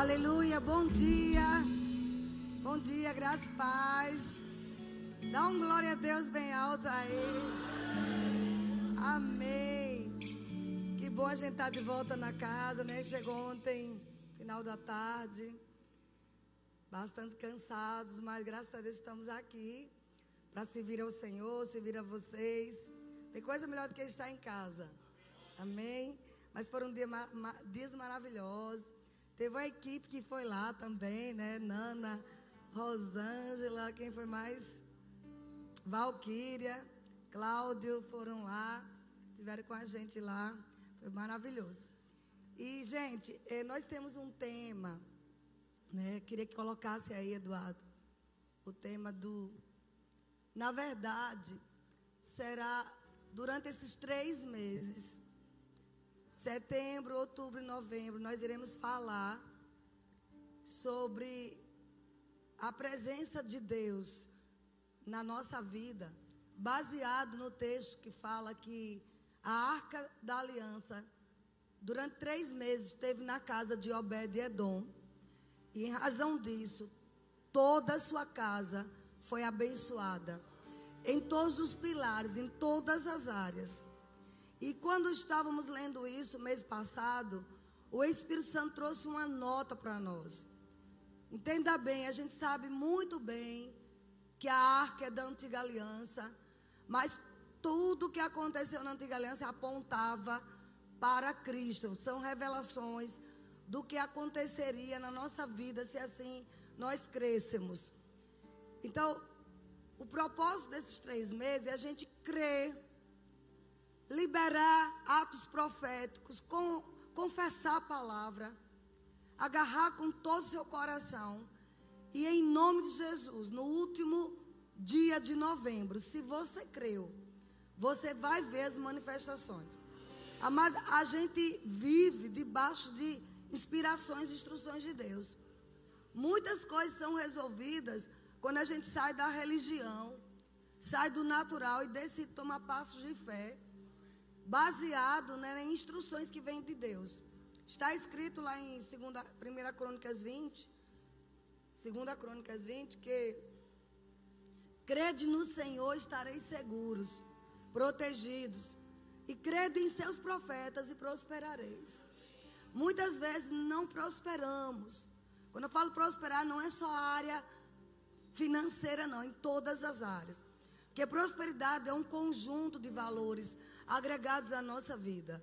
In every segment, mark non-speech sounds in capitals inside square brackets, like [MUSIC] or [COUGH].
Aleluia, bom dia. Bom dia, graça e paz. Dá um glória a Deus bem alto aí. Amém. Que bom a gente estar tá de volta na casa, né? Chegou ontem, final da tarde. Bastante cansados, mas graças a Deus estamos aqui para servir ao Senhor, servir a vocês. Tem coisa melhor do que estar em casa. Amém. Mas foram dias maravilhosos. Teve uma equipe que foi lá também, né? Nana, Rosângela, quem foi mais? Valquíria, Cláudio foram lá, estiveram com a gente lá. Foi maravilhoso. E, gente, eh, nós temos um tema, né? Queria que colocasse aí, Eduardo, o tema do. Na verdade, será durante esses três meses setembro, outubro e novembro, nós iremos falar sobre a presença de Deus na nossa vida, baseado no texto que fala que a arca da aliança, durante três meses, esteve na casa de Obed-Edom, e em razão disso, toda a sua casa foi abençoada, em todos os pilares, em todas as áreas. E quando estávamos lendo isso mês passado, o Espírito Santo trouxe uma nota para nós. Entenda bem, a gente sabe muito bem que a arca é da antiga aliança, mas tudo que aconteceu na antiga aliança apontava para Cristo. São revelações do que aconteceria na nossa vida se assim nós crescêssemos. Então, o propósito desses três meses é a gente crer liberar atos proféticos, com, confessar a palavra, agarrar com todo o seu coração. E em nome de Jesus, no último dia de novembro, se você creu, você vai ver as manifestações. Ah, mas a gente vive debaixo de inspirações e instruções de Deus. Muitas coisas são resolvidas quando a gente sai da religião, sai do natural e decide tomar passos de fé baseado né, em instruções que vêm de Deus. Está escrito lá em 2, 1 Crônicas 20, 2 Crônicas 20, que crede no Senhor estareis seguros, protegidos, e crede em seus profetas e prosperareis. Muitas vezes não prosperamos. Quando eu falo prosperar, não é só a área financeira, não, em todas as áreas. Porque prosperidade é um conjunto de valores agregados à nossa vida.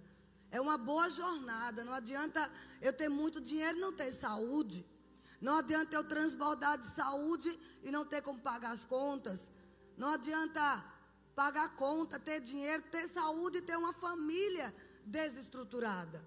É uma boa jornada. Não adianta eu ter muito dinheiro e não ter saúde. Não adianta eu transbordar de saúde e não ter como pagar as contas. Não adianta pagar conta, ter dinheiro, ter saúde e ter uma família desestruturada.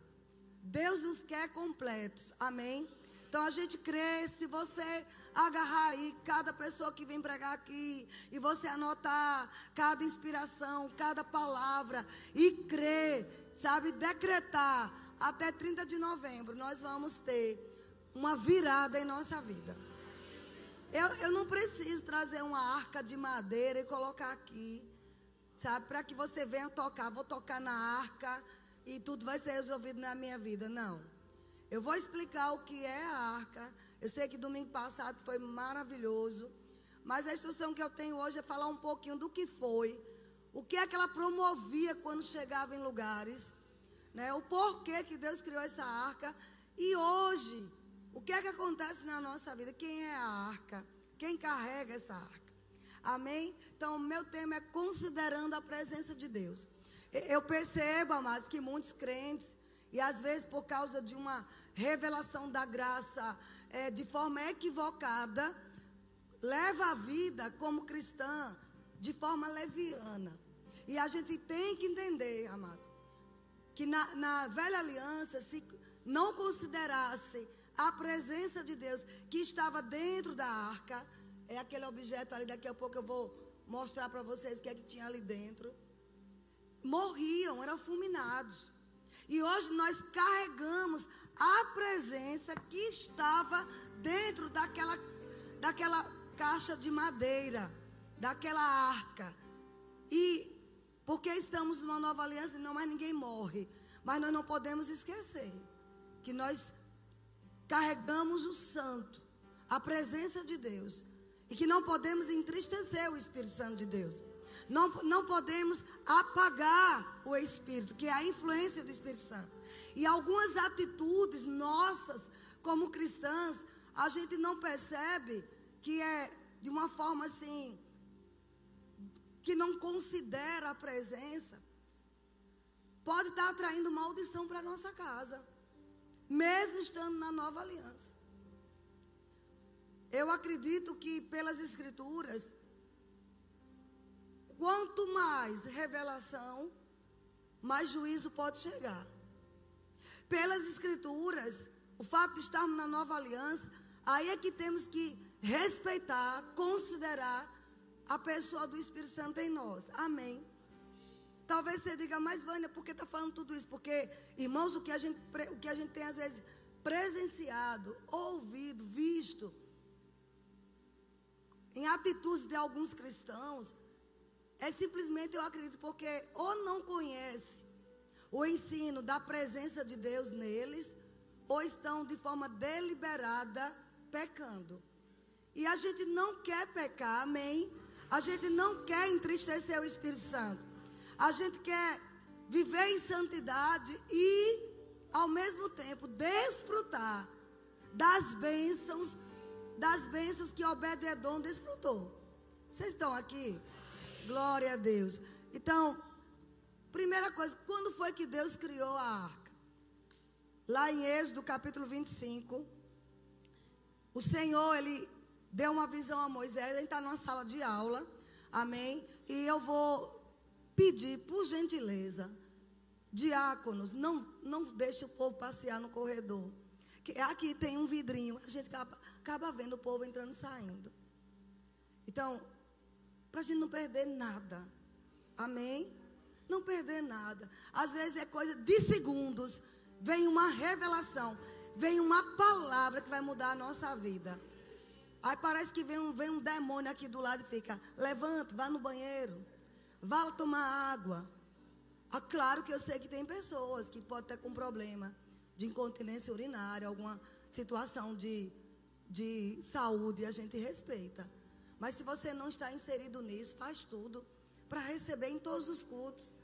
Deus nos quer completos. Amém? Então a gente crê, se você agarrar aí cada pessoa que vem pregar aqui e você anotar cada inspiração, cada palavra e crer, sabe, decretar até 30 de novembro nós vamos ter uma virada em nossa vida. Eu, eu não preciso trazer uma arca de madeira e colocar aqui, sabe, para que você venha tocar. Vou tocar na arca e tudo vai ser resolvido na minha vida. Não. Eu vou explicar o que é a arca eu sei que domingo passado foi maravilhoso. Mas a instrução que eu tenho hoje é falar um pouquinho do que foi. O que é que ela promovia quando chegava em lugares. Né? O porquê que Deus criou essa arca. E hoje, o que é que acontece na nossa vida? Quem é a arca? Quem carrega essa arca? Amém? Então, o meu tema é considerando a presença de Deus. Eu percebo, amados, que muitos crentes, e às vezes por causa de uma revelação da graça é, de forma equivocada, leva a vida como cristã de forma leviana. E a gente tem que entender, amados, que na, na velha aliança, se não considerasse a presença de Deus que estava dentro da arca, é aquele objeto ali, daqui a pouco eu vou mostrar para vocês o que é que tinha ali dentro. Morriam, eram fulminados. E hoje nós carregamos a presença que estava dentro daquela, daquela caixa de madeira, daquela arca. E porque estamos numa nova aliança, não mais ninguém morre. Mas nós não podemos esquecer que nós carregamos o Santo, a presença de Deus, e que não podemos entristecer o Espírito Santo de Deus. Não, não podemos apagar o Espírito, que é a influência do Espírito Santo. E algumas atitudes nossas, como cristãs, a gente não percebe que é de uma forma assim, que não considera a presença, pode estar atraindo maldição para nossa casa, mesmo estando na nova aliança. Eu acredito que pelas Escrituras, quanto mais revelação, mais juízo pode chegar. Pelas Escrituras, o fato de estarmos na nova aliança, aí é que temos que respeitar, considerar a pessoa do Espírito Santo em nós. Amém. Talvez você diga, mas Vânia, por que está falando tudo isso? Porque, irmãos, o que, a gente, o que a gente tem às vezes presenciado, ouvido, visto, em atitudes de alguns cristãos, é simplesmente, eu acredito, porque ou não conhece o ensino da presença de Deus neles, ou estão de forma deliberada pecando. E a gente não quer pecar, amém? A gente não quer entristecer o Espírito Santo. A gente quer viver em santidade e, ao mesmo tempo, desfrutar das bênçãos, das bênçãos que Obed-Edom desfrutou. Vocês estão aqui? Glória a Deus. Então, primeira coisa, quando foi que Deus criou a arca? Lá em Êxodo capítulo 25, o Senhor, ele deu uma visão a Moisés, ele está numa sala de aula, amém? E eu vou pedir, por gentileza, diáconos, não, não deixe o povo passear no corredor. Que aqui tem um vidrinho, a gente acaba, acaba vendo o povo entrando e saindo. Então, para a gente não perder nada. Amém? Não perder nada. Às vezes é coisa de segundos. Vem uma revelação. Vem uma palavra que vai mudar a nossa vida. Aí parece que vem um, vem um demônio aqui do lado e fica: levanta, vá no banheiro, vá tomar água. Ah, claro que eu sei que tem pessoas que podem ter com problema de incontinência urinária, alguma situação de, de saúde, a gente respeita. Mas se você não está inserido nisso, faz tudo para receber em todos os cultos.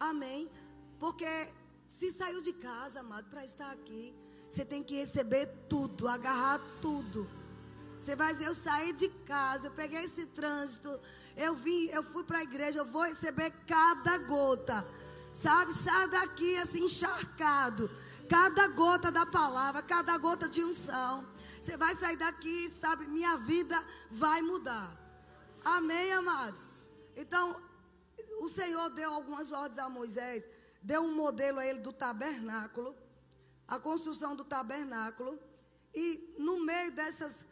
Amém? Porque se saiu de casa, amado, para estar aqui, você tem que receber tudo, agarrar tudo. Você vai dizer, eu saí de casa, eu peguei esse trânsito, eu vim, eu fui para a igreja, eu vou receber cada gota. Sabe, sai daqui assim encharcado. Cada gota da palavra, cada gota de unção. Você vai sair daqui, sabe, minha vida vai mudar. Amém, amados? Então, o Senhor deu algumas ordens a Moisés, deu um modelo a ele do tabernáculo, a construção do tabernáculo. E no meio dessas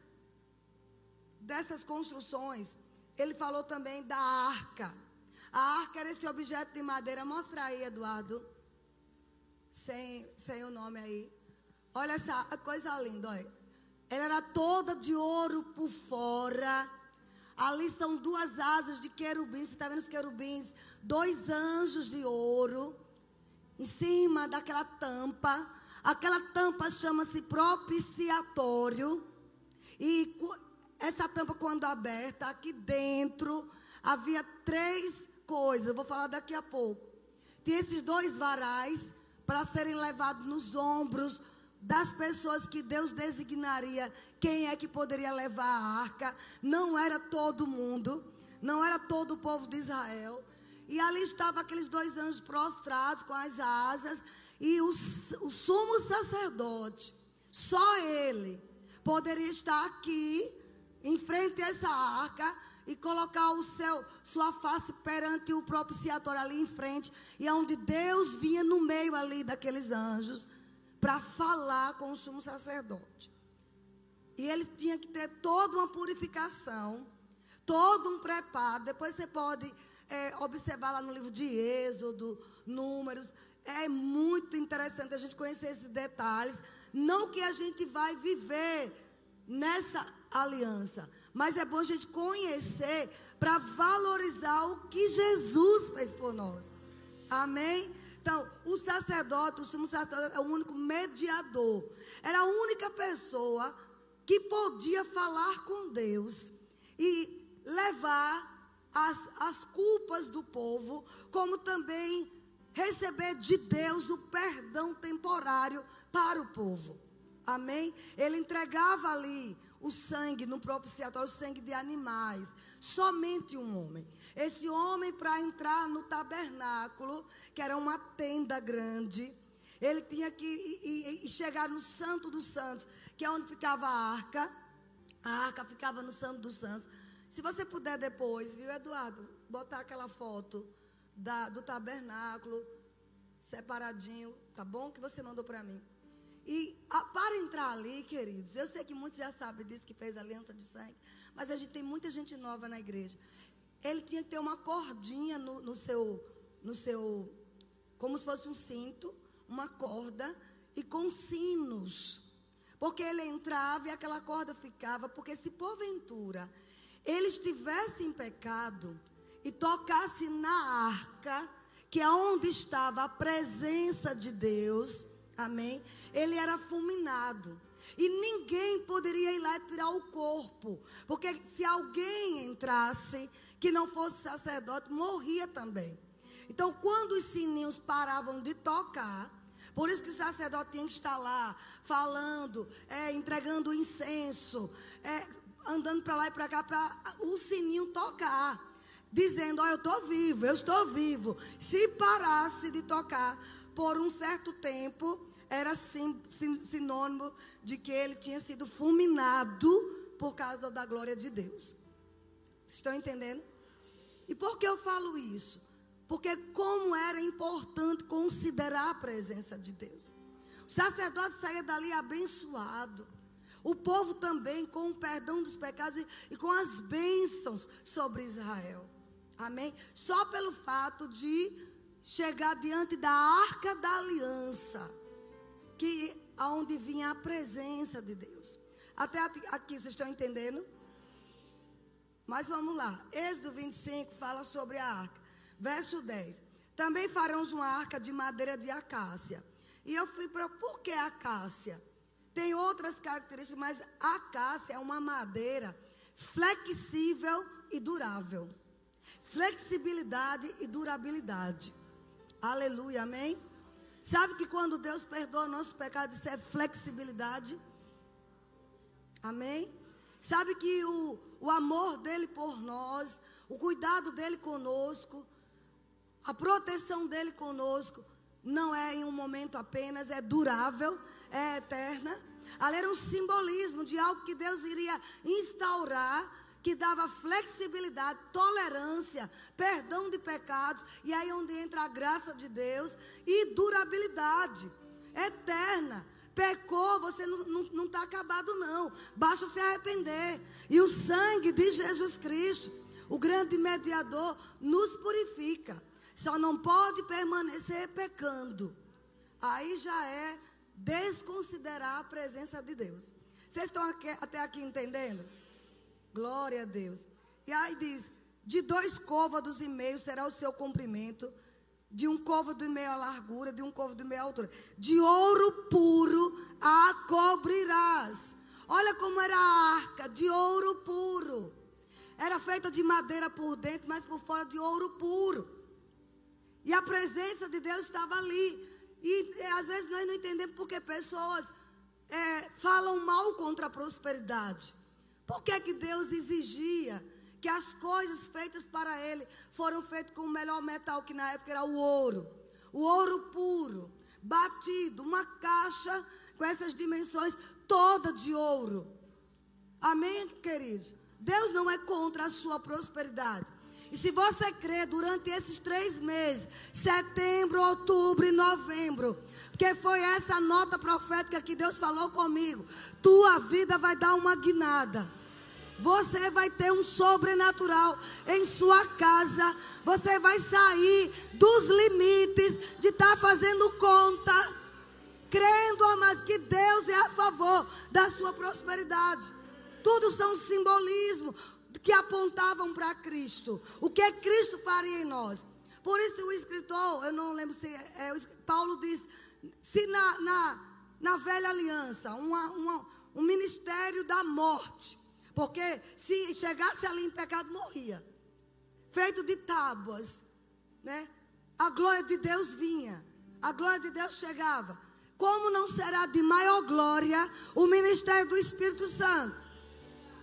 dessas construções, ele falou também da arca. A arca era esse objeto de madeira. Mostra aí, Eduardo. Sem, sem o nome aí. Olha essa coisa linda, olha. Ela era toda de ouro por fora. Ali são duas asas de querubins. Você está vendo os querubins? Dois anjos de ouro. Em cima daquela tampa. Aquela tampa chama-se propiciatório. E essa tampa, quando aberta, aqui dentro havia três coisas. Eu vou falar daqui a pouco. Tinha esses dois varais para serem levados nos ombros das pessoas que Deus designaria quem é que poderia levar a arca. Não era todo mundo, não era todo o povo de Israel. E ali estavam aqueles dois anjos prostrados com as asas e o, o sumo sacerdote, só ele, poderia estar aqui em frente a essa arca e colocar o seu, sua face perante o propiciatório ali em frente, e aonde Deus vinha no meio ali daqueles anjos para falar com o sumo sacerdote. E ele tinha que ter toda uma purificação, todo um preparo. Depois você pode é, observar lá no livro de Êxodo, Números. É muito interessante a gente conhecer esses detalhes. Não que a gente vai viver nessa aliança. Mas é bom a gente conhecer para valorizar o que Jesus fez por nós. Amém? Então, o sacerdote, o sumo sacerdote é o único mediador. Era a única pessoa que podia falar com Deus e levar as, as culpas do povo, como também receber de Deus o perdão temporário para o povo. Amém? Ele entregava ali o sangue no propiciatório, o sangue de animais. Somente um homem. Esse homem, para entrar no tabernáculo, que era uma tenda grande, ele tinha que ir, ir, chegar no Santo dos Santos, que é onde ficava a arca. A arca ficava no Santo dos Santos. Se você puder depois, viu, Eduardo, botar aquela foto da, do tabernáculo separadinho, tá bom? Que você mandou para mim. E a, para entrar ali, queridos, eu sei que muitos já sabem disso, que fez aliança de sangue, mas a gente tem muita gente nova na igreja. Ele tinha que ter uma cordinha no, no seu, no seu, como se fosse um cinto, uma corda e com sinos. Porque ele entrava e aquela corda ficava, porque se porventura ele estivesse em pecado e tocasse na arca, que é onde estava a presença de Deus, Amém? Ele era fulminado. E ninguém poderia ir lá e tirar o corpo. Porque se alguém entrasse que não fosse sacerdote, morria também. Então, quando os sininhos paravam de tocar, por isso que o sacerdote tinha que estar lá, falando, é, entregando incenso, é, andando para lá e para cá, para o sininho tocar. Dizendo, ó, oh, eu estou vivo, eu estou vivo. Se parasse de tocar por um certo tempo, era sim, sim, sinônimo de que ele tinha sido fulminado por causa da glória de Deus. Estão entendendo? E por que eu falo isso? Porque como era importante considerar a presença de Deus. O sacerdote saía dali abençoado. O povo também com o perdão dos pecados e, e com as bênçãos sobre Israel. Amém? Só pelo fato de chegar diante da arca da aliança que aonde vinha a presença de Deus. Até aqui vocês estão entendendo? Mas vamos lá. Êxodo 25 fala sobre a arca. Verso 10. Também faremos uma arca de madeira de acácia. E eu fui para por que acácia? Tem outras características, mas acácia é uma madeira flexível e durável. Flexibilidade e durabilidade. Aleluia, amém? Sabe que quando Deus perdoa nossos pecados, isso é flexibilidade? Amém? Sabe que o, o amor dele por nós, o cuidado dele conosco, a proteção dele conosco, não é em um momento apenas, é durável, é eterna. Ali era um simbolismo de algo que Deus iria instaurar que dava flexibilidade, tolerância, perdão de pecados, e aí onde entra a graça de Deus e durabilidade eterna. Pecou, você não está acabado, não. Basta se arrepender. E o sangue de Jesus Cristo, o grande mediador, nos purifica. Só não pode permanecer pecando. Aí já é desconsiderar a presença de Deus. Vocês estão aqui, até aqui entendendo? Glória a Deus. E aí diz: de dois côvados e meio será o seu comprimento, de um côvado e meio a largura, de um côvado e meio a altura. De ouro puro a cobrirás. Olha como era a arca, de ouro puro. Era feita de madeira por dentro, mas por fora de ouro puro. E a presença de Deus estava ali. E, e às vezes nós não entendemos porque pessoas é, falam mal contra a prosperidade. Por que, que Deus exigia que as coisas feitas para ele foram feitas com o melhor metal que na época era o ouro? O ouro puro, batido, uma caixa com essas dimensões toda de ouro. Amém, queridos? Deus não é contra a sua prosperidade. E se você crê durante esses três meses, setembro, outubro e novembro, porque foi essa nota profética que Deus falou comigo, tua vida vai dar uma guinada. Você vai ter um sobrenatural em sua casa. Você vai sair dos limites de estar tá fazendo conta, crendo, mas que Deus é a favor da sua prosperidade. Tudo são simbolismo que apontavam para Cristo. O que Cristo faria em nós? Por isso o escritor, eu não lembro se é, é Paulo diz, se na, na, na velha aliança, uma, uma, um ministério da morte, porque se chegasse ali em pecado, morria. Feito de tábuas, né? A glória de Deus vinha, a glória de Deus chegava. Como não será de maior glória o ministério do Espírito Santo?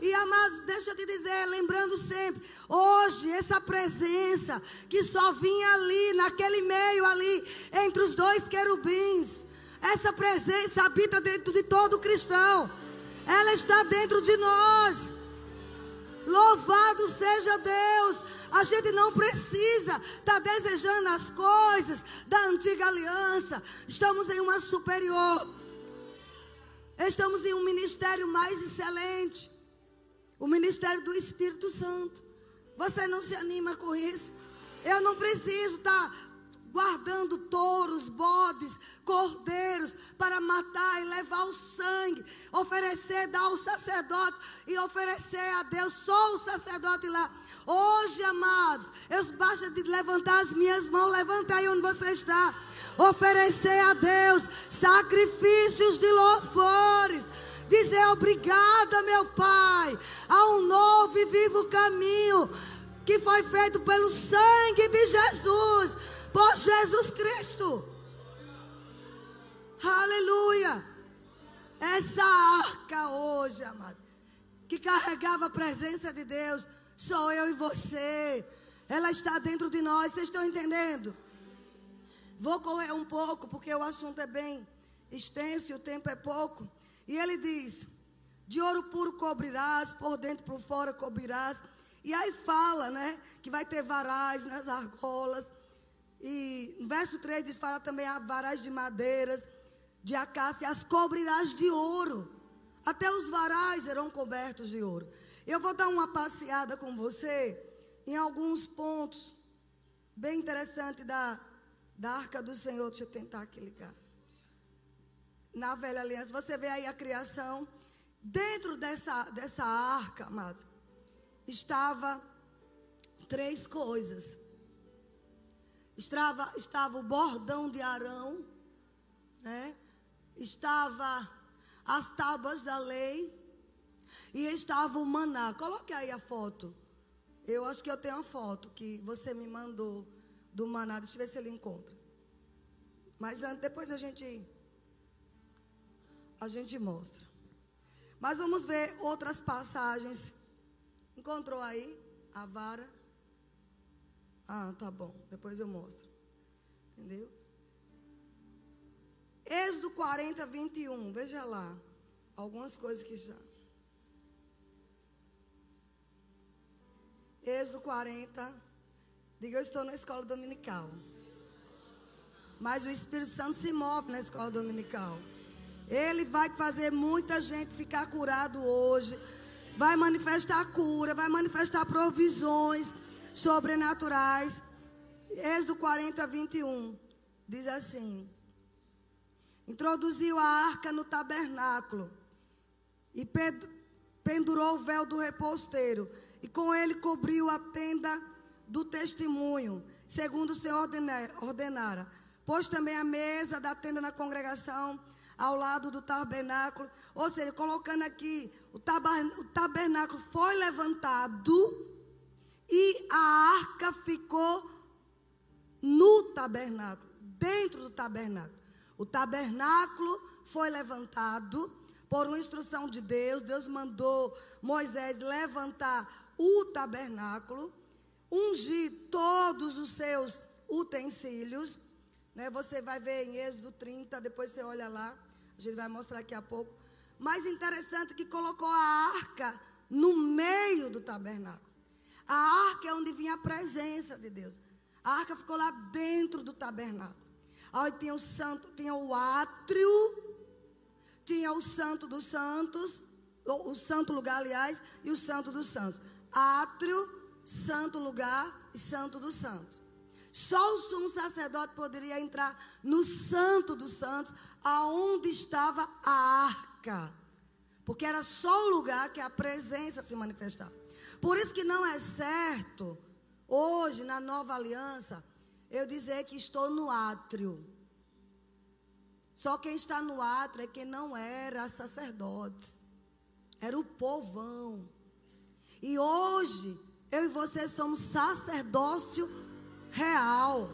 E amados, deixa eu te dizer, lembrando sempre, hoje essa presença que só vinha ali, naquele meio ali, entre os dois querubins, essa presença habita dentro de todo cristão. Ela está dentro de nós. Louvado seja Deus. A gente não precisa estar tá desejando as coisas da antiga aliança. Estamos em uma superior. Estamos em um ministério mais excelente. O ministério do Espírito Santo. Você não se anima com isso? Eu não preciso estar tá guardando touros, bodes, cordeiros para matar e levar o sangue, oferecer, dar ao sacerdote e oferecer a Deus, só o sacerdote lá. Hoje, amados, eu basta de levantar as minhas mãos, levanta aí onde você está. Oferecer a Deus sacrifícios de louvores dizer obrigada, meu Pai, a um novo e vivo caminho que foi feito pelo sangue de Jesus, por Jesus Cristo. Aleluia. Essa arca hoje, amados, que carregava a presença de Deus, sou eu e você. Ela está dentro de nós, vocês estão entendendo? Vou correr um pouco, porque o assunto é bem extenso e o tempo é pouco. E ele diz: de ouro puro cobrirás, por dentro e por fora cobrirás. E aí fala, né, que vai ter varais nas argolas. E no verso 3 diz: fala também varais de madeiras, de acácia, as cobrirás de ouro. Até os varais serão cobertos de ouro. Eu vou dar uma passeada com você em alguns pontos bem interessantes da, da arca do Senhor. Deixa eu tentar aqui ligar na velha aliança. Você vê aí a criação. Dentro dessa, dessa arca, amado, estava três coisas. Estava, estava o bordão de Arão, né? estava as tábuas da lei e estava o maná. Coloque aí a foto. Eu acho que eu tenho a foto que você me mandou do maná. Deixa eu ver se ele encontra. Mas antes, depois a gente a gente mostra. Mas vamos ver outras passagens. Encontrou aí a vara? Ah, tá bom. Depois eu mostro. Entendeu? Êxodo 40, 21. Veja lá. Algumas coisas que já. Êxodo 40. Diga, eu estou na escola dominical. Mas o Espírito Santo se move na escola dominical. Ele vai fazer muita gente ficar curado hoje. Vai manifestar cura, vai manifestar provisões sobrenaturais. Êxodo 40, 21 diz assim: Introduziu a arca no tabernáculo e pendurou o véu do reposteiro, e com ele cobriu a tenda do testemunho, segundo o Senhor ordenara. Pôs também a mesa da tenda na congregação ao lado do tabernáculo. Ou seja, colocando aqui, o tabernáculo foi levantado e a arca ficou no tabernáculo, dentro do tabernáculo. O tabernáculo foi levantado por uma instrução de Deus. Deus mandou Moisés levantar o tabernáculo, ungir todos os seus utensílios. Né? Você vai ver em Êxodo 30, depois você olha lá. A gente vai mostrar daqui a pouco. Mais interessante que colocou a arca no meio do tabernáculo. A arca é onde vinha a presença de Deus. A arca ficou lá dentro do tabernáculo. Aí tinha o santo, tinha o átrio, tinha o santo dos santos, o santo lugar, aliás, e o santo dos santos. Átrio, santo lugar e santo dos santos. Só o sumo sacerdote poderia entrar no santo dos santos, aonde estava a arca. Porque era só o lugar que a presença se manifestava. Por isso que não é certo, hoje, na nova aliança, eu dizer que estou no átrio. Só quem está no átrio é quem não era sacerdotes. Era o povão. E hoje, eu e você somos sacerdócio real.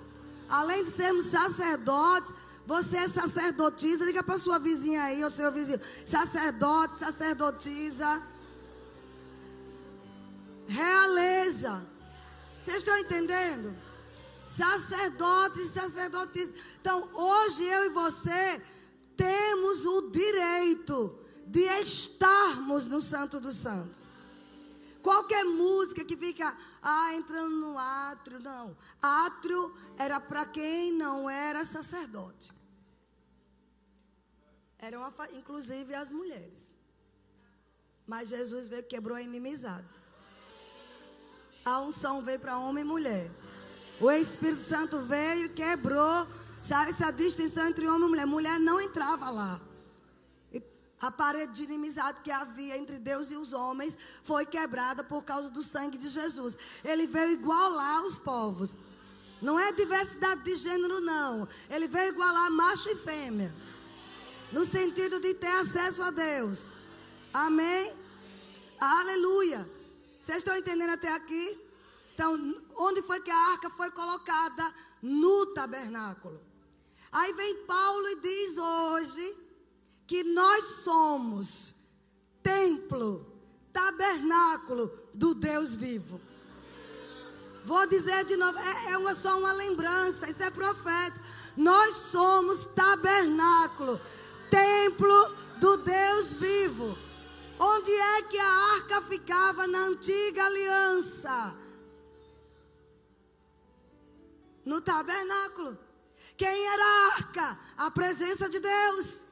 Além de sermos sacerdotes, você é sacerdotisa. Liga para sua vizinha aí, ou seu vizinho. Sacerdote, sacerdotisa. Realeza. Vocês estão entendendo? Sacerdotes e sacerdotisas. Então, hoje eu e você temos o direito de estarmos no Santo dos Santos. Qualquer música que fica, ah, entrando no átrio, não. Átrio era para quem não era sacerdote. Eram, inclusive, as mulheres. Mas Jesus veio quebrou a inimizade. A unção veio para homem e mulher. O Espírito Santo veio e quebrou, sabe, essa distinção entre homem e mulher. Mulher não entrava lá. A parede de inimizade que havia entre Deus e os homens foi quebrada por causa do sangue de Jesus. Ele veio igualar os povos. Não é diversidade de gênero, não. Ele veio igualar macho e fêmea. No sentido de ter acesso a Deus. Amém? Aleluia. Vocês estão entendendo até aqui? Então, onde foi que a arca foi colocada? No tabernáculo. Aí vem Paulo e diz hoje que nós somos templo, tabernáculo do Deus vivo. Vou dizer de novo, é, é uma, só uma lembrança, isso é profético. Nós somos tabernáculo, templo do Deus vivo. Onde é que a arca ficava na antiga aliança? no tabernáculo. Quem era a arca? A presença de Deus.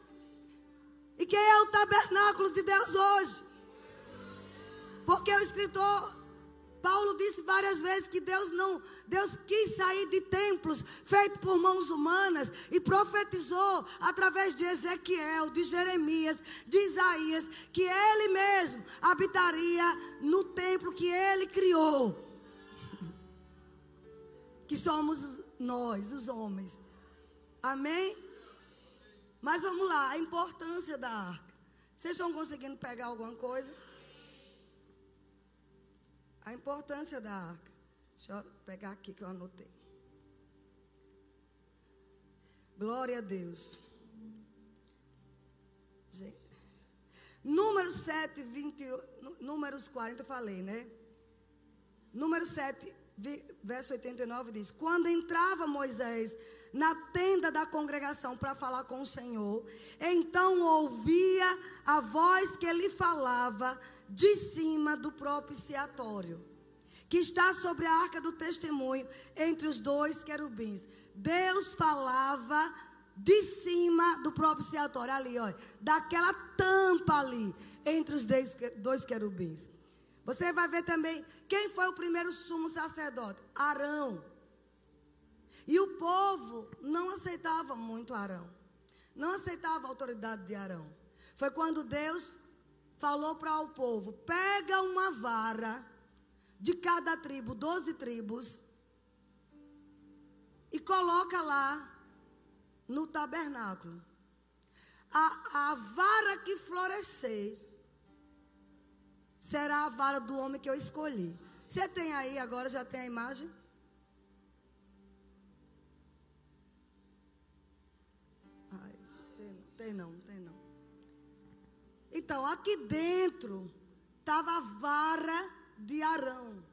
E quem é o tabernáculo de Deus hoje? Porque o escritor Paulo disse várias vezes que Deus não, Deus quis sair de templos feitos por mãos humanas e profetizou através de Ezequiel, de Jeremias, de Isaías, que ele mesmo habitaria no templo que ele criou que somos nós, os homens. Amém? Mas vamos lá, a importância da arca. Vocês estão conseguindo pegar alguma coisa? A importância da arca. Deixa eu pegar aqui que eu anotei. Glória a Deus. Gente. Números 7, 20, números 40, eu falei, né? Número 7, verso 89 diz: Quando entrava Moisés na tenda da congregação para falar com o Senhor, então ouvia a voz que ele falava de cima do propiciatório, que está sobre a arca do testemunho, entre os dois querubins. Deus falava de cima do propiciatório, ali, olha, daquela tampa ali, entre os dois querubins. Você vai ver também quem foi o primeiro sumo sacerdote? Arão. E o povo não aceitava muito Arão. Não aceitava a autoridade de Arão. Foi quando Deus falou para o povo: pega uma vara de cada tribo, doze tribos, e coloca lá no tabernáculo. A, a vara que florescer será a vara do homem que eu escolhi. Você tem aí agora, já tem a imagem? Ai, tem, tem não, tem. Então, aqui dentro estava a vara de Arão,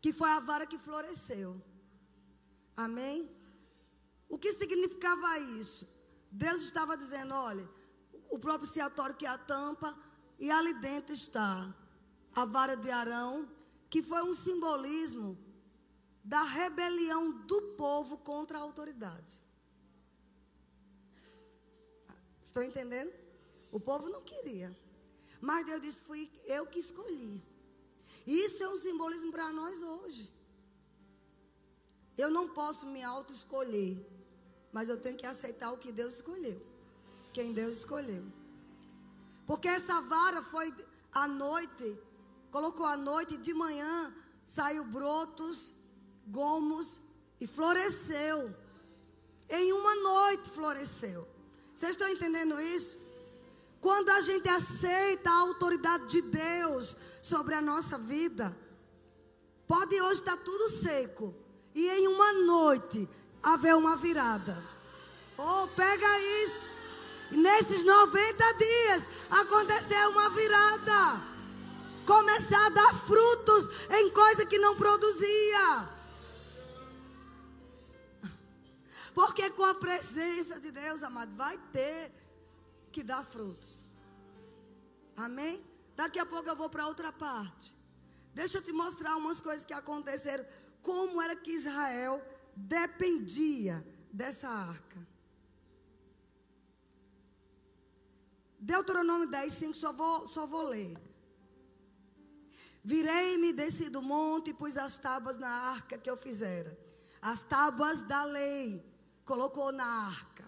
que foi a vara que floresceu. Amém? O que significava isso? Deus estava dizendo: olha, o propiciatório que é a tampa e ali dentro está a vara de Arão, que foi um simbolismo da rebelião do povo contra a autoridade. Estão entendendo? O povo não queria. Mas Deus disse: fui eu que escolhi. Isso é um simbolismo para nós hoje. Eu não posso me auto-escolher, mas eu tenho que aceitar o que Deus escolheu. Quem Deus escolheu. Porque essa vara foi à noite, colocou à noite de manhã saiu brotos, gomos E floresceu. Em uma noite floresceu. Vocês estão entendendo isso? Quando a gente aceita a autoridade de Deus sobre a nossa vida, pode hoje estar tudo seco e em uma noite haver uma virada. Oh, pega isso. Nesses 90 dias aconteceu uma virada. Começar a dar frutos em coisa que não produzia. Porque com a presença de Deus, amado, vai ter que dar frutos. Amém? Daqui a pouco eu vou para outra parte. Deixa eu te mostrar umas coisas que aconteceram. Como era que Israel dependia dessa arca. Deuteronômio 10, 5, só vou, só vou ler. Virei-me, desci do monte e pus as tábuas na arca que eu fizera. As tábuas da lei colocou na arca.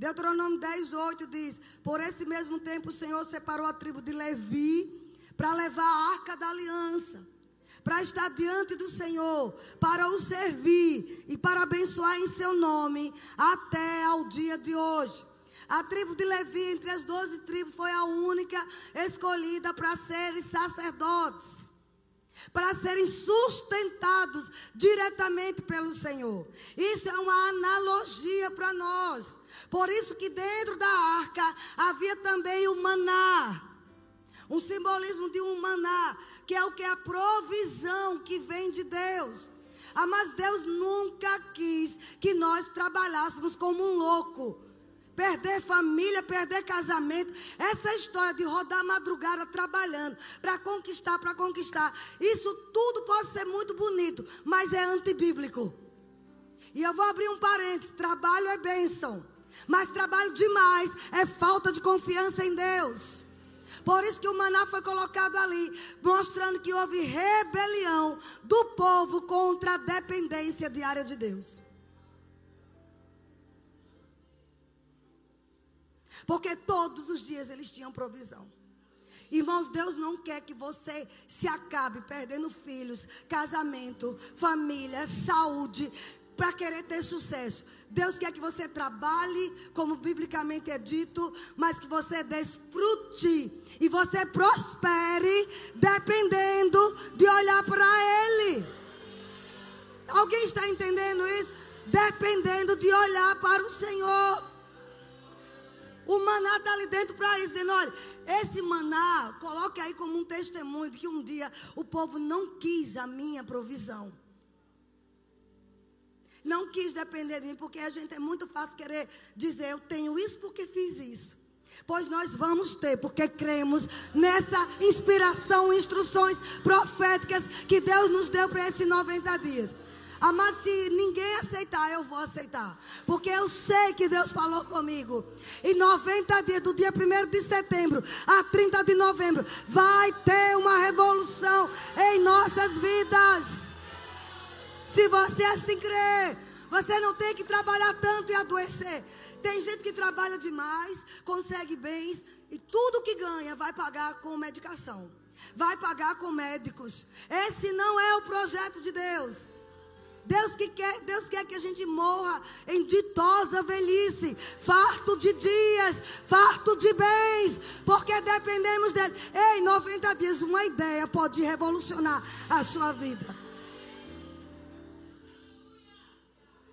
Deuteronômio 10, 8 diz: Por esse mesmo tempo o Senhor separou a tribo de Levi para levar a arca da aliança, para estar diante do Senhor, para o servir e para abençoar em seu nome até ao dia de hoje. A tribo de Levi, entre as doze tribos, foi a única escolhida para serem sacerdotes, para serem sustentados diretamente pelo Senhor. Isso é uma analogia para nós. Por isso que dentro da arca havia também o maná. Um simbolismo de um maná, que é o que é a provisão que vem de Deus. Ah, mas Deus nunca quis que nós trabalhássemos como um louco perder família, perder casamento. Essa história de rodar madrugada trabalhando para conquistar, para conquistar. Isso tudo pode ser muito bonito, mas é antibíblico. E eu vou abrir um parênteses: trabalho é bênção, mas trabalho demais é falta de confiança em Deus. Por isso que o maná foi colocado ali, mostrando que houve rebelião do povo contra a dependência diária de Deus. Porque todos os dias eles tinham provisão. Irmãos, Deus não quer que você se acabe perdendo filhos, casamento, família, saúde, para querer ter sucesso. Deus quer que você trabalhe, como biblicamente é dito, mas que você desfrute e você prospere, dependendo de olhar para Ele. Alguém está entendendo isso? Dependendo de olhar para o Senhor. O maná está ali dentro para isso, dizendo: olha, esse maná, coloque aí como um testemunho de que um dia o povo não quis a minha provisão. Não quis depender de mim, porque a gente é muito fácil querer dizer: eu tenho isso porque fiz isso. Pois nós vamos ter, porque cremos nessa inspiração, instruções proféticas que Deus nos deu para esses 90 dias. Ah, mas se ninguém aceitar, eu vou aceitar. Porque eu sei que Deus falou comigo. Em 90 dias, do dia 1 de setembro a 30 de novembro, vai ter uma revolução em nossas vidas. Se você assim crer, você não tem que trabalhar tanto e adoecer. Tem gente que trabalha demais, consegue bens e tudo que ganha vai pagar com medicação. Vai pagar com médicos. Esse não é o projeto de Deus. Deus, que quer, Deus quer que a gente morra em ditosa velhice, farto de dias, farto de bens, porque dependemos dele. Ei, 90 dias, uma ideia pode revolucionar a sua vida.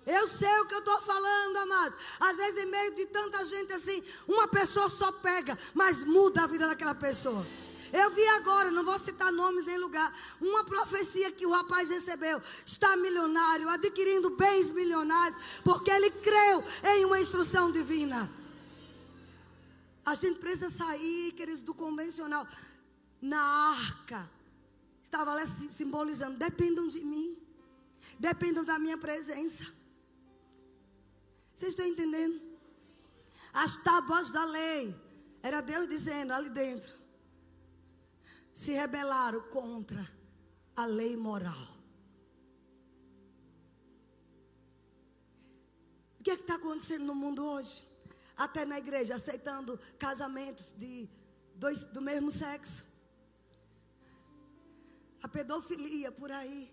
Eu sei o que eu estou falando, amados. Às vezes, em meio de tanta gente assim, uma pessoa só pega, mas muda a vida daquela pessoa. Eu vi agora, não vou citar nomes nem lugar, uma profecia que o rapaz recebeu. Está milionário, adquirindo bens milionários, porque ele creu em uma instrução divina. A gente precisa sair, queridos, do convencional. Na arca, estava lá simbolizando: dependam de mim, dependam da minha presença. Vocês estão entendendo? As tábuas da lei, era Deus dizendo ali dentro: se rebelaram contra a lei moral. O que é está acontecendo no mundo hoje? Até na igreja, aceitando casamentos de dois, do mesmo sexo. A pedofilia por aí.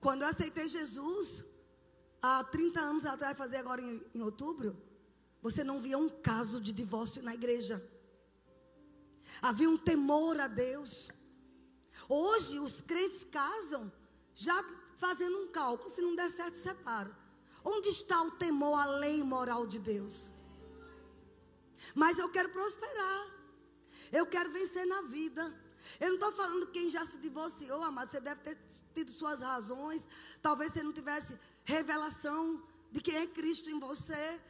Quando eu aceitei Jesus, há 30 anos atrás, fazer agora em, em outubro, você não via um caso de divórcio na igreja. Havia um temor a Deus. Hoje os crentes casam já fazendo um cálculo, se não der certo, separa. Onde está o temor à lei moral de Deus? Mas eu quero prosperar. Eu quero vencer na vida. Eu não estou falando quem já se divorciou, amado. Você deve ter tido suas razões. Talvez você não tivesse revelação de quem é Cristo em você.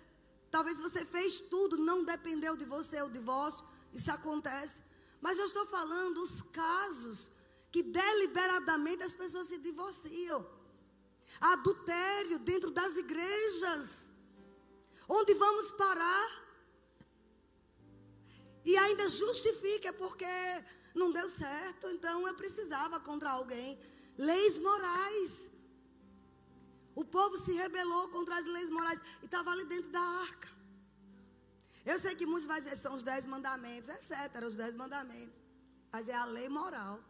Talvez você fez tudo, não dependeu de você o divórcio. Isso acontece. Mas eu estou falando os casos que deliberadamente as pessoas se divorciam. Adultério dentro das igrejas. Onde vamos parar? E ainda justifica porque não deu certo, então eu precisava contra alguém. Leis morais. O povo se rebelou contra as leis morais e estava ali dentro da arca. Eu sei que muitos vão dizer são os dez mandamentos, é certo, eram os dez mandamentos. Mas é a lei moral.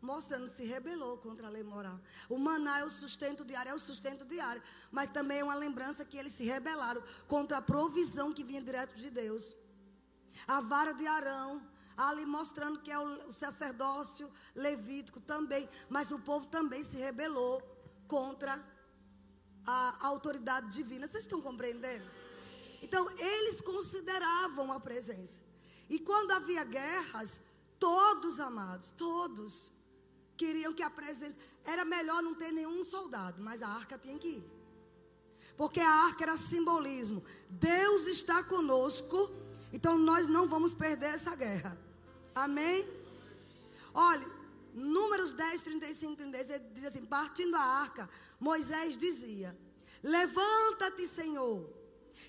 Mostrando se rebelou contra a lei moral. O maná é o sustento diário, é o sustento diário. Mas também é uma lembrança que eles se rebelaram contra a provisão que vinha direto de Deus. A vara de Arão, ali mostrando que é o, sacerdócio levítico também. Mas o povo também se rebelou contra a autoridade divina. Vocês estão compreendendo? Então, eles consideravam a presença. E quando havia guerras, todos amados, todos queriam que a presença. Era melhor não ter nenhum soldado, mas a arca tinha que ir. Porque a arca era simbolismo. Deus está conosco, então nós não vamos perder essa guerra. Amém? Olha, Números 10, 35, 36 diz assim: partindo a arca, Moisés dizia: Levanta-te, Senhor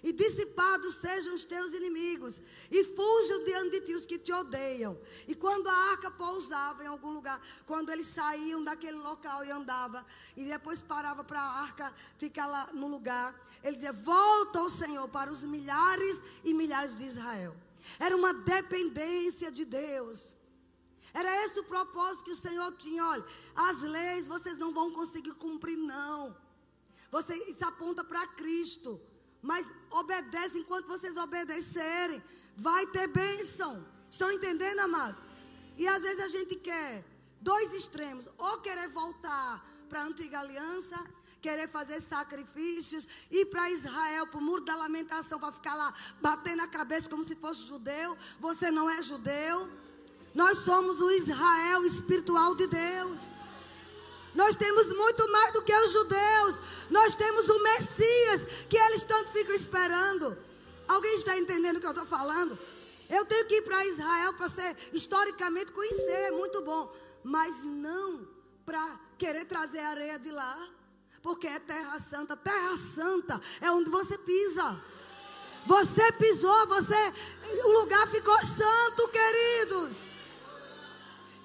e dissipados sejam os teus inimigos, e fujam diante de ti os que te odeiam. E quando a arca pousava em algum lugar, quando eles saíam daquele local e andava, e depois parava para a arca ficar lá no lugar, ele dizia: Volta ao Senhor para os milhares e milhares de Israel. Era uma dependência de Deus. Era esse o propósito que o Senhor tinha. Olha, as leis vocês não vão conseguir cumprir, não. Você, isso aponta para Cristo. Mas obedece enquanto vocês obedecerem. Vai ter bênção. Estão entendendo, amados? E às vezes a gente quer dois extremos: ou querer voltar para a antiga aliança, querer fazer sacrifícios, ir para Israel, para o muro da lamentação, para ficar lá batendo a cabeça como se fosse judeu. Você não é judeu. Nós somos o Israel espiritual de Deus. Nós temos muito mais do que os judeus. Nós temos o Messias que eles tanto ficam esperando. Alguém está entendendo o que eu estou falando? Eu tenho que ir para Israel para ser historicamente conhecer, é muito bom. Mas não para querer trazer areia de lá. Porque é terra santa. Terra santa é onde você pisa. Você pisou, você. O lugar ficou santo, queridos.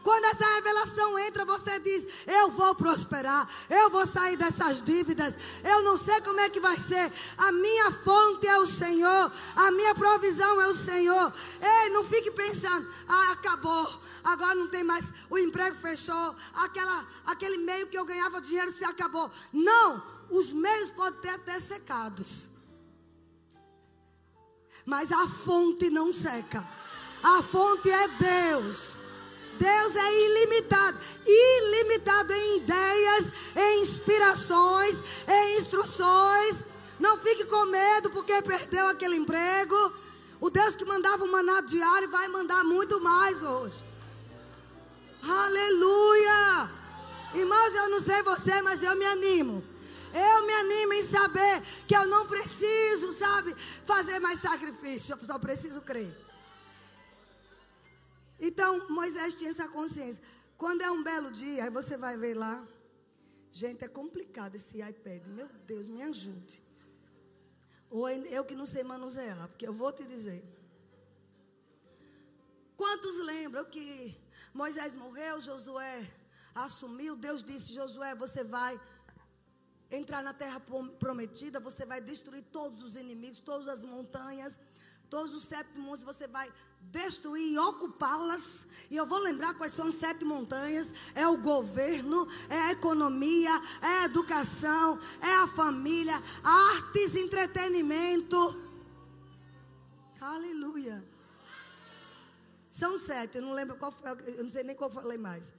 Quando essa revelação entra, você diz: Eu vou prosperar, eu vou sair dessas dívidas. Eu não sei como é que vai ser. A minha fonte é o Senhor, a minha provisão é o Senhor. Ei, não fique pensando: Ah, acabou, agora não tem mais, o emprego fechou, aquela, aquele meio que eu ganhava dinheiro se acabou. Não, os meios podem ter até secados. Mas a fonte não seca. A fonte é Deus. Deus é ilimitado ilimitado em ideias, em inspirações, em instruções. Não fique com medo porque perdeu aquele emprego. O Deus que mandava o maná diário vai mandar muito mais hoje. Aleluia! Irmãos, eu não sei você, mas eu me animo. Eu me animo em saber que eu não preciso, sabe, fazer mais sacrifício. Eu só preciso crer. Então, Moisés tinha essa consciência. Quando é um belo dia, aí você vai ver lá. Gente, é complicado esse iPad. Meu Deus, me ajude. Ou eu que não sei manusear, porque eu vou te dizer. Quantos lembram que Moisés morreu, Josué assumiu, Deus disse: Josué, você vai entrar na terra prometida, você vai destruir todos os inimigos, todas as montanhas todos os sete montes você vai destruir e ocupá-las. E eu vou lembrar quais são as sete montanhas: é o governo, é a economia, é a educação, é a família, artes, entretenimento. Aleluia. São sete, eu não lembro qual foi, eu não sei nem qual falei mais.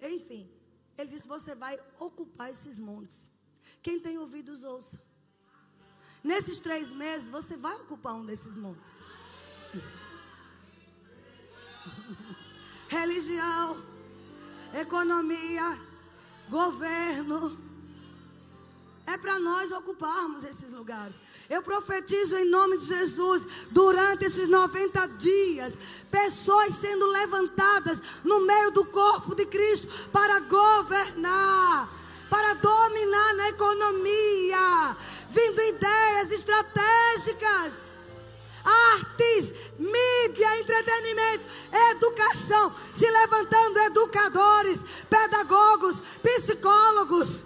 Enfim, ele disse: você vai ocupar esses montes. Quem tem ouvidos, ouça. Nesses três meses, você vai ocupar um desses montes. Religião, economia, governo. É para nós ocuparmos esses lugares. Eu profetizo em nome de Jesus, durante esses 90 dias, pessoas sendo levantadas no meio do corpo de Cristo para governar, para dominar na economia, vindo ideias estratégicas artes, mídia, entretenimento, educação, se levantando educadores, pedagogos, psicólogos,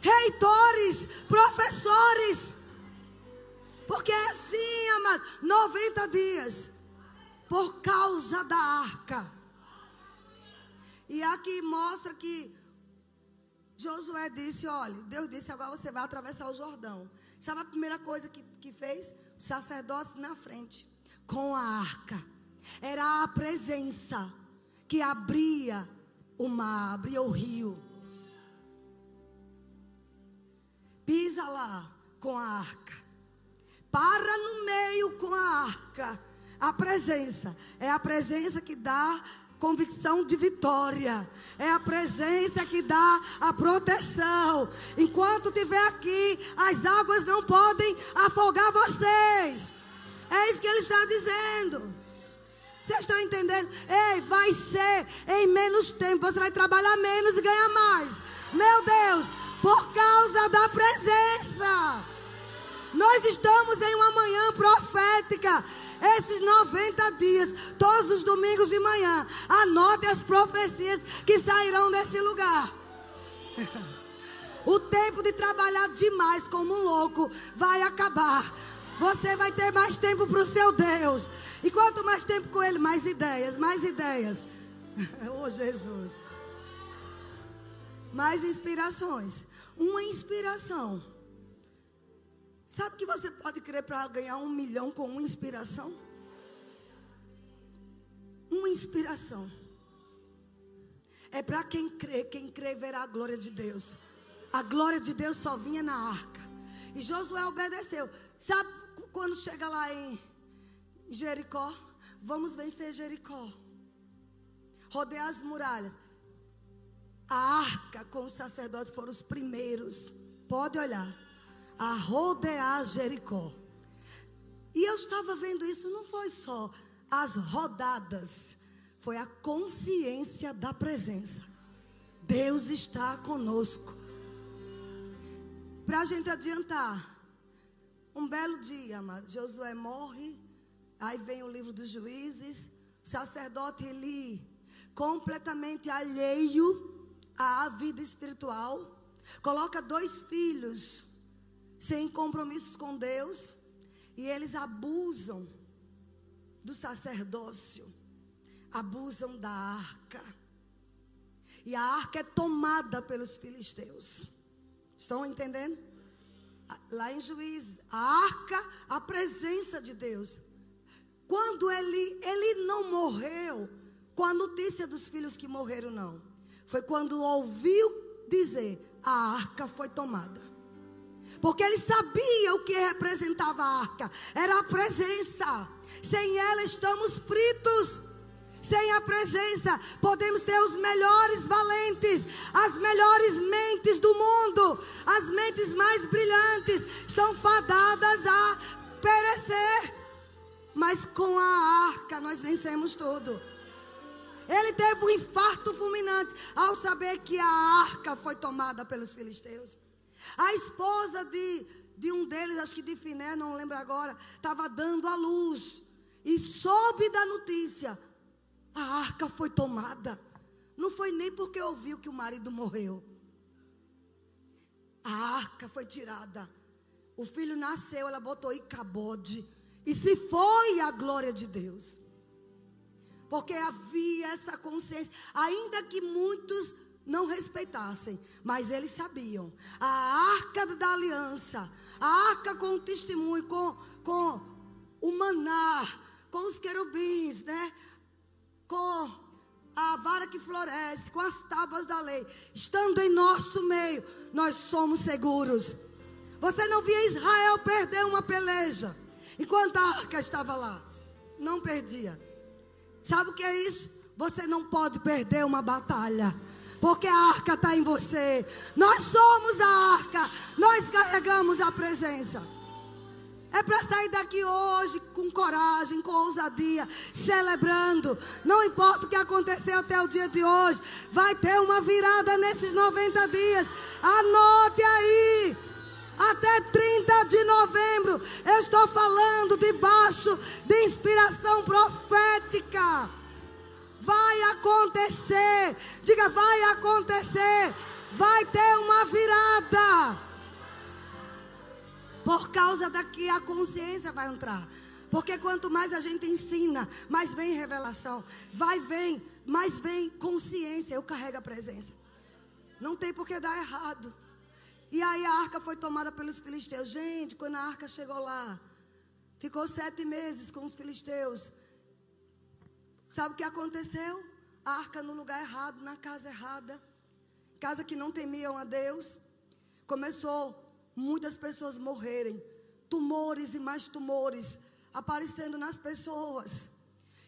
reitores, professores. Porque é assim, amados, 90 dias por causa da arca. E aqui mostra que Josué disse: olha, Deus disse, agora você vai atravessar o Jordão. Sabe a primeira coisa que, que fez? Os sacerdotes na frente, com a arca. Era a presença que abria o mar, abria o rio. Pisa lá com a arca. Para no meio com a arca. A presença. É a presença que dá convicção de vitória. É a presença que dá a proteção. Enquanto estiver aqui, as águas não podem afogar vocês. É isso que ele está dizendo. Vocês estão entendendo? Ei, vai ser em menos tempo. Você vai trabalhar menos e ganhar mais. Meu Deus, por causa da presença. Nós estamos em uma manhã profética. Esses 90 dias, todos os domingos de manhã, anote as profecias que sairão desse lugar. [LAUGHS] O tempo de trabalhar demais como um louco vai acabar. Você vai ter mais tempo para o seu Deus. E quanto mais tempo com Ele, mais ideias, mais ideias. [LAUGHS] oh Jesus. Mais inspirações. Uma inspiração Sabe que você pode crer para ganhar um milhão com uma inspiração? Uma inspiração. É para quem crê, quem crê verá a glória de Deus. A glória de Deus só vinha na arca. E Josué obedeceu. Sabe quando chega lá em Jericó? Vamos vencer Jericó. Rodear as muralhas. A arca com os sacerdotes foram os primeiros. Pode olhar a rodear Jericó. E eu estava vendo isso, não foi só as rodadas, foi a consciência da presença. Deus está conosco. Para a gente adiantar, um belo dia, amado, Josué morre, aí vem o livro dos juízes, sacerdote Eli, completamente alheio à vida espiritual, coloca dois filhos, sem compromissos com Deus, e eles abusam do sacerdócio, abusam da arca. E a arca é tomada pelos filisteus. Estão entendendo? Lá em Juízes, a arca, a presença de Deus. Quando ele, ele não morreu com a notícia dos filhos que morreram, não. Foi quando ouviu dizer: a arca foi tomada. Porque ele sabia o que representava a arca. Era a presença. Sem ela estamos fritos. Sem a presença, podemos ter os melhores valentes, as melhores mentes do mundo, as mentes mais brilhantes, estão fadadas a perecer. Mas com a arca nós vencemos tudo. Ele teve um infarto fulminante ao saber que a arca foi tomada pelos filisteus. A esposa de, de um deles, acho que de Finé, não lembro agora, estava dando a luz. E soube da notícia. A arca foi tomada. Não foi nem porque ouviu que o marido morreu. A arca foi tirada. O filho nasceu, ela botou Icabode. E se foi a glória de Deus. Porque havia essa consciência, ainda que muitos não respeitassem, mas eles sabiam. A arca da aliança, a arca com o testemunho, com, com o maná, com os querubins, né? Com a vara que floresce, com as tábuas da lei, estando em nosso meio, nós somos seguros. Você não via Israel perder uma peleja enquanto a arca estava lá. Não perdia. Sabe o que é isso? Você não pode perder uma batalha. Porque a arca está em você. Nós somos a arca. Nós carregamos a presença. É para sair daqui hoje com coragem, com ousadia, celebrando. Não importa o que aconteceu até o dia de hoje, vai ter uma virada nesses 90 dias. Anote aí. Até 30 de novembro, eu estou falando debaixo de inspiração profética. Vai acontecer. Diga, vai acontecer. Vai ter uma virada. Por causa daqui a consciência vai entrar. Porque quanto mais a gente ensina, mais vem revelação. Vai, vem, mais vem consciência. Eu carrego a presença. Não tem por que dar errado. E aí a arca foi tomada pelos filisteus. Gente, quando a arca chegou lá, ficou sete meses com os filisteus. Sabe o que aconteceu? A arca no lugar errado, na casa errada. Casa que não temiam a Deus. Começou muitas pessoas morrerem. Tumores e mais tumores aparecendo nas pessoas.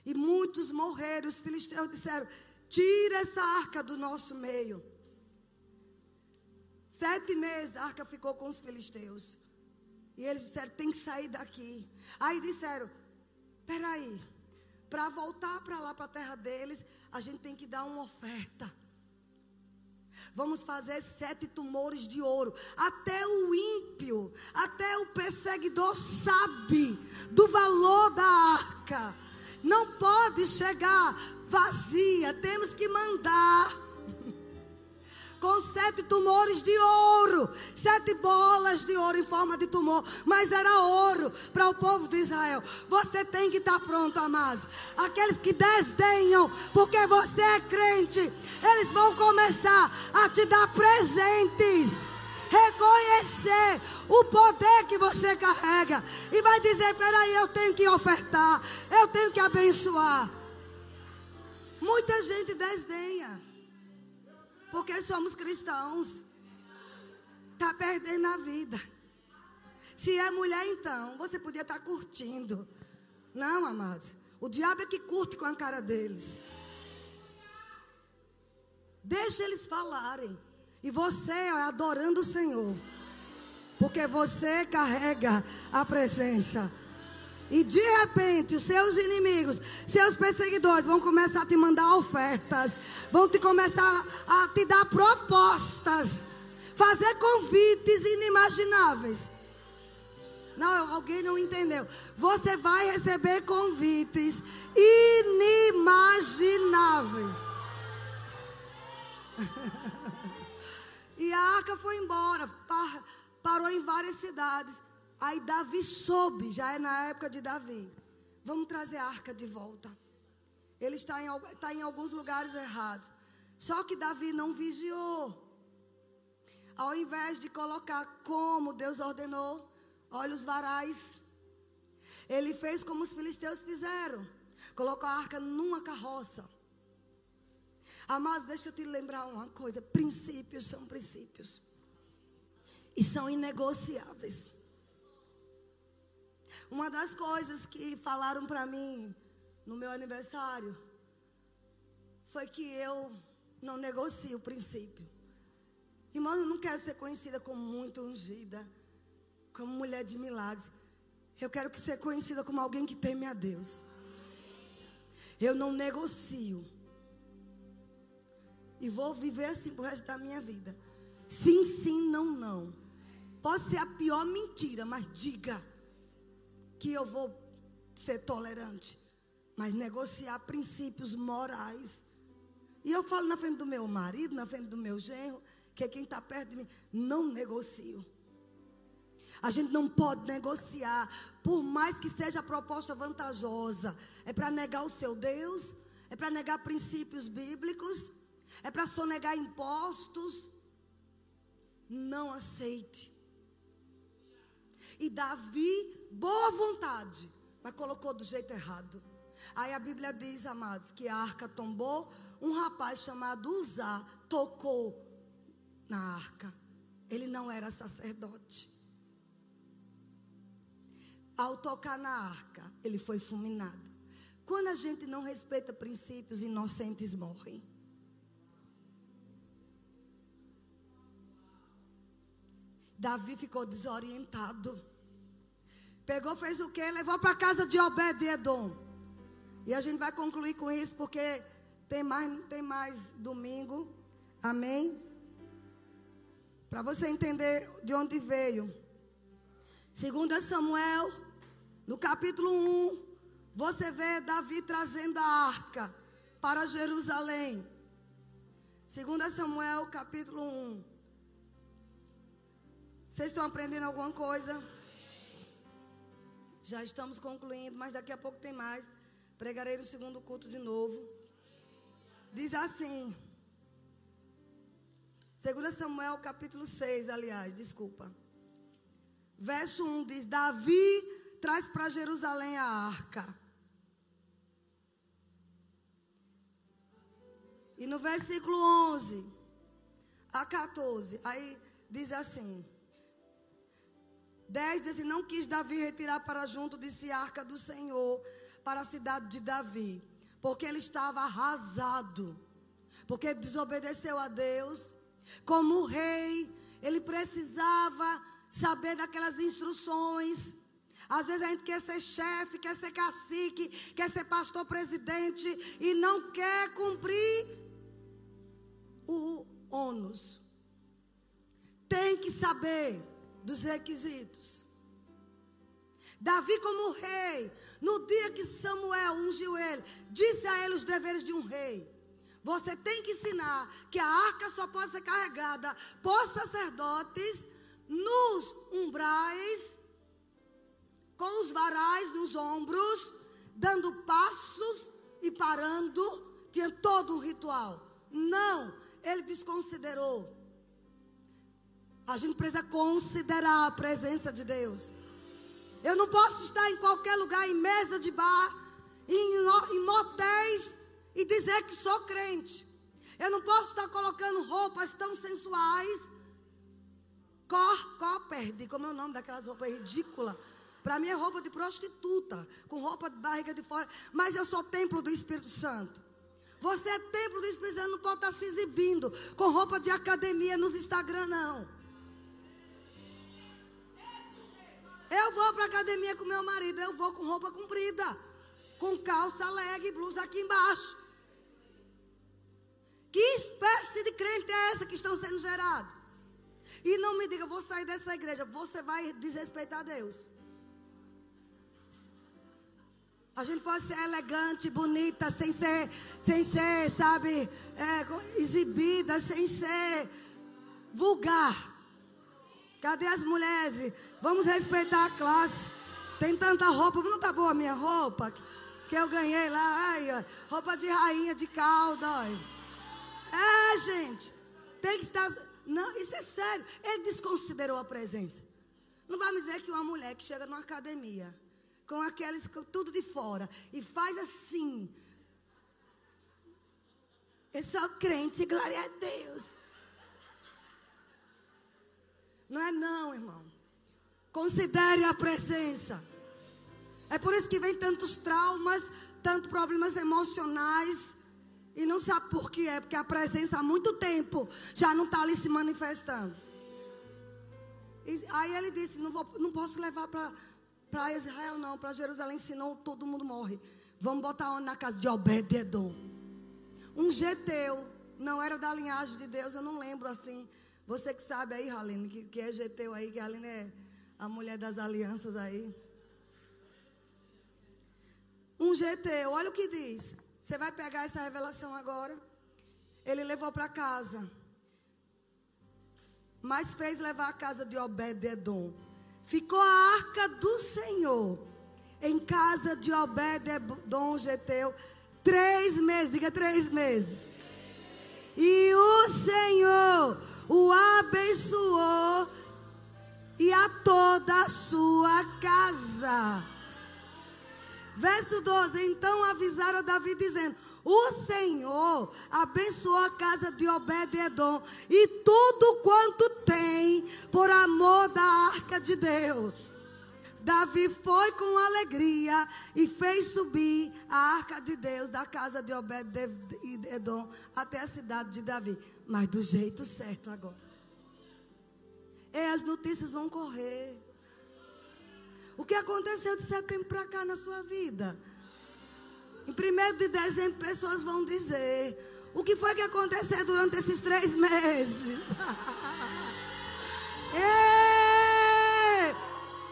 E muitos morreram. Os filisteus disseram: Tira essa arca do nosso meio. Sete meses a arca ficou com os filisteus. E eles disseram: tem que sair daqui. Aí disseram: peraí, para voltar para lá, para a terra deles, a gente tem que dar uma oferta. Vamos fazer sete tumores de ouro. Até o ímpio, até o perseguidor sabe do valor da arca. Não pode chegar vazia. Temos que mandar com sete tumores de ouro, sete bolas de ouro em forma de tumor, mas era ouro para o povo de Israel. Você tem que estar pronto, amados. Aqueles que desdenham, porque você é crente, eles vão começar a te dar presentes reconhecer o poder que você carrega e vai dizer: peraí, eu tenho que ofertar, eu tenho que abençoar. Muita gente desdenha. Porque somos cristãos. Está perdendo a vida. Se é mulher, então, você podia estar tá curtindo. Não, amados. O diabo é que curte com a cara deles. Deixa eles falarem. E você ó, adorando o Senhor. Porque você carrega a presença. E de repente, os seus inimigos, seus perseguidores vão começar a te mandar ofertas, vão te começar a te dar propostas, fazer convites inimagináveis. Não, alguém não entendeu. Você vai receber convites inimagináveis. [LAUGHS] e a arca foi embora, parou em várias cidades. Aí Davi soube, já é na época de Davi. Vamos trazer a arca de volta. Ele está em, está em alguns lugares errados. Só que Davi não vigiou. Ao invés de colocar como Deus ordenou, olha os varais. Ele fez como os filisteus fizeram. Colocou a arca numa carroça. Mas deixa eu te lembrar uma coisa: princípios são princípios. E são inegociáveis. Uma das coisas que falaram para mim no meu aniversário foi que eu não negocio o princípio. Irmão, eu não quero ser conhecida como muito ungida, como mulher de milagres. Eu quero que ser conhecida como alguém que teme a Deus. Eu não negocio. E vou viver assim pro resto da minha vida. Sim, sim, não, não. Pode ser a pior mentira, mas diga que eu vou ser tolerante, mas negociar princípios morais. E eu falo na frente do meu marido, na frente do meu genro, que é quem está perto de mim, não negocio. A gente não pode negociar, por mais que seja a proposta vantajosa. É para negar o seu Deus? É para negar princípios bíblicos? É para sonegar impostos? Não aceite. E Davi, boa vontade, mas colocou do jeito errado. Aí a Bíblia diz, amados, que a arca tombou, um rapaz chamado Uzá tocou na arca. Ele não era sacerdote. Ao tocar na arca, ele foi fulminado. Quando a gente não respeita princípios, inocentes morrem. Davi ficou desorientado. Pegou, fez o quê? Levou para casa de Obed-Edom. E a gente vai concluir com isso porque tem mais, tem mais domingo. Amém? Para você entender de onde veio. Segundo Samuel, no capítulo 1, você vê Davi trazendo a arca para Jerusalém. Segundo Samuel, capítulo 1. Vocês estão aprendendo alguma coisa? Já estamos concluindo, mas daqui a pouco tem mais. Pregarei no segundo culto de novo. Diz assim. 2 Samuel capítulo 6, aliás, desculpa. Verso 1 diz: Davi traz para Jerusalém a arca. E no versículo 11 a 14, aí diz assim: 10 diz Não quis Davi retirar para junto de si a arca do Senhor para a cidade de Davi, porque ele estava arrasado, porque desobedeceu a Deus. Como rei, ele precisava saber daquelas instruções. Às vezes a gente quer ser chefe, quer ser cacique, quer ser pastor presidente e não quer cumprir o ônus. Tem que saber dos requisitos. Davi, como rei, no dia que Samuel ungiu ele, disse a ele os deveres de um rei. Você tem que ensinar que a arca só pode ser carregada por sacerdotes nos umbrais, com os varais nos ombros, dando passos e parando, tinha todo um ritual. Não, ele desconsiderou. A gente precisa considerar a presença de Deus. Eu não posso estar em qualquer lugar, em mesa de bar, em, em motéis, e dizer que sou crente. Eu não posso estar colocando roupas tão sensuais Cor, coperde, como é o nome daquelas roupas ridículas. Para mim é roupa de prostituta, com roupa de barriga de fora. Mas eu sou templo do Espírito Santo. Você é templo do Espírito Santo, não pode estar se exibindo com roupa de academia nos Instagram, não. Eu vou para academia com meu marido, eu vou com roupa comprida, com calça, leg, blusa aqui embaixo. Que espécie de crente é essa que estão sendo gerados? E não me diga, vou sair dessa igreja. Você vai desrespeitar Deus. A gente pode ser elegante, bonita, sem ser, sem ser, sabe, é, exibida, sem ser vulgar. Cadê as mulheres? Vamos respeitar a classe. Tem tanta roupa, não tá boa a minha roupa que eu ganhei lá, ai, roupa de rainha de calda. É, gente, tem que estar não, isso é sério. Ele desconsiderou a presença. Não vai me dizer que uma mulher que chega numa academia com aqueles tudo de fora e faz assim. Eu sou crente, glória a Deus. Não é não, irmão. Considere a presença. É por isso que vem tantos traumas, tantos problemas emocionais. E não sabe por que é, porque a presença há muito tempo já não está ali se manifestando. E, aí ele disse: Não, vou, não posso levar para Israel, não, para Jerusalém, senão todo mundo morre. Vamos botar onde na casa de Obed-Edom. Um geteu, não era da linhagem de Deus, eu não lembro assim. Você que sabe aí, Haline, que, que é geteu aí, que a Haline é a mulher das alianças aí. Um geteu, olha o que diz. Você vai pegar essa revelação agora. Ele levou para casa. Mas fez levar a casa de Obed-Edom. ficou a arca do Senhor em casa de Obed-Edom Geteu três meses, diga três meses. E o Senhor o abençoou e a toda a sua casa. Verso 12: Então avisaram Davi, dizendo: O Senhor abençoou a casa de Obed-Edom e tudo quanto tem, por amor da arca de Deus. Davi foi com alegria e fez subir a arca de Deus da casa de Obed-Edom até a cidade de Davi. Mas do jeito certo agora. E as notícias vão correr. O que aconteceu de setembro para cá na sua vida? Em 1 de dezembro, pessoas vão dizer: O que foi que aconteceu durante esses três meses? [LAUGHS] Ei,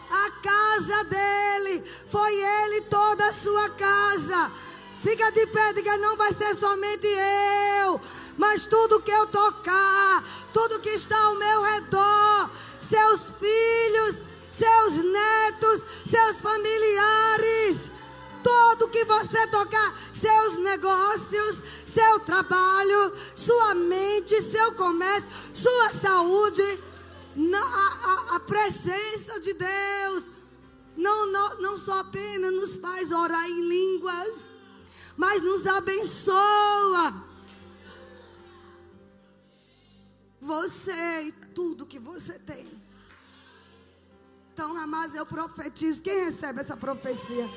a casa dele, foi ele toda a sua casa. Fica de pé, diga: Não vai ser somente eu mas tudo que eu tocar, tudo que está ao meu redor, seus filhos, seus netos, seus familiares, tudo que você tocar, seus negócios, seu trabalho, sua mente, seu comércio, sua saúde, a, a, a presença de Deus não, não, não só apenas nos faz orar em línguas, mas nos abençoa Você e tudo que você tem. Então, mas eu profetizo. Quem recebe essa profecia?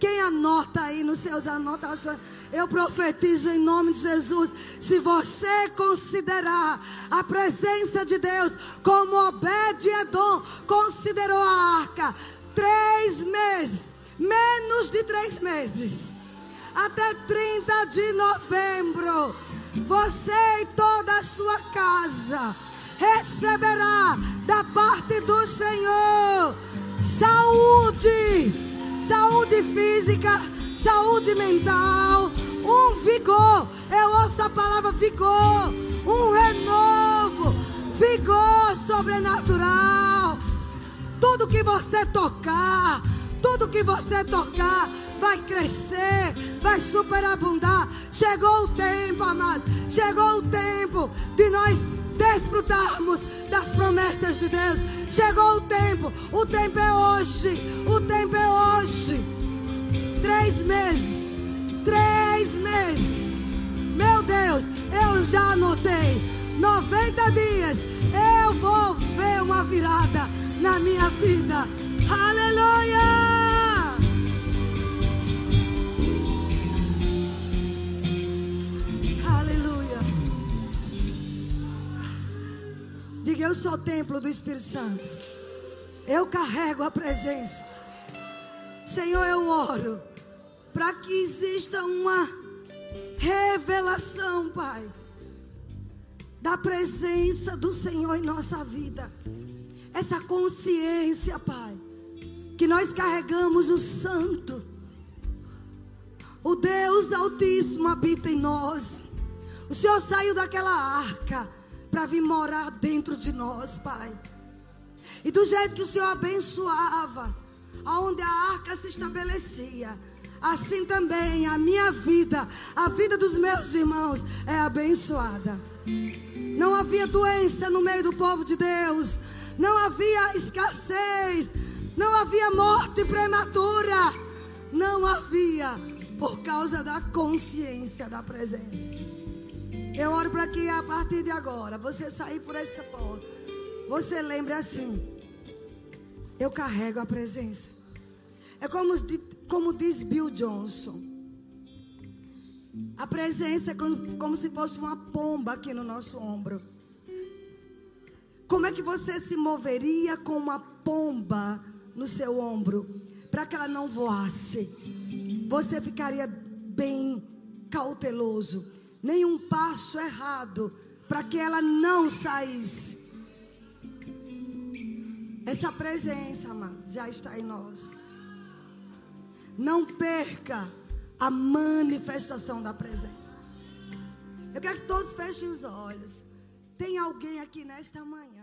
Quem anota aí nos seus anotações? Eu profetizo em nome de Jesus. Se você considerar a presença de Deus como Obed-Edom considerou a arca, três meses, menos de três meses, até 30 de novembro você e toda a sua casa receberá da parte do Senhor saúde, saúde física, saúde mental, um vigor. Eu ouço a palavra vigor, um renovo, vigor sobrenatural. Tudo que você tocar, tudo que você tocar vai crescer, vai superabundar. Chegou o tempo, amados. Chegou o tempo de nós desfrutarmos das promessas de Deus. Chegou o tempo. O tempo é hoje. O tempo é hoje. Três meses. Três meses. Meu Deus, eu já anotei. 90 dias. Eu vou ver uma virada na minha vida. Aleluia! Eu sou templo do Espírito Santo. Eu carrego a presença. Senhor, eu oro para que exista uma revelação, Pai, da presença do Senhor em nossa vida. Essa consciência, Pai, que nós carregamos o Santo. O Deus Altíssimo habita em nós. O Senhor saiu daquela arca para vir morar dentro de nós, Pai. E do jeito que o Senhor abençoava, aonde a arca se estabelecia, assim também a minha vida, a vida dos meus irmãos é abençoada. Não havia doença no meio do povo de Deus, não havia escassez, não havia morte prematura, não havia por causa da consciência da presença. Eu oro para que a partir de agora, você sair por essa porta, você lembre assim: eu carrego a presença. É como, como diz Bill Johnson: a presença é como, como se fosse uma pomba aqui no nosso ombro. Como é que você se moveria com uma pomba no seu ombro para que ela não voasse? Você ficaria bem cauteloso nenhum passo errado para que ela não saísse. Essa presença, amados, já está em nós. Não perca a manifestação da presença. Eu quero que todos fechem os olhos. Tem alguém aqui nesta manhã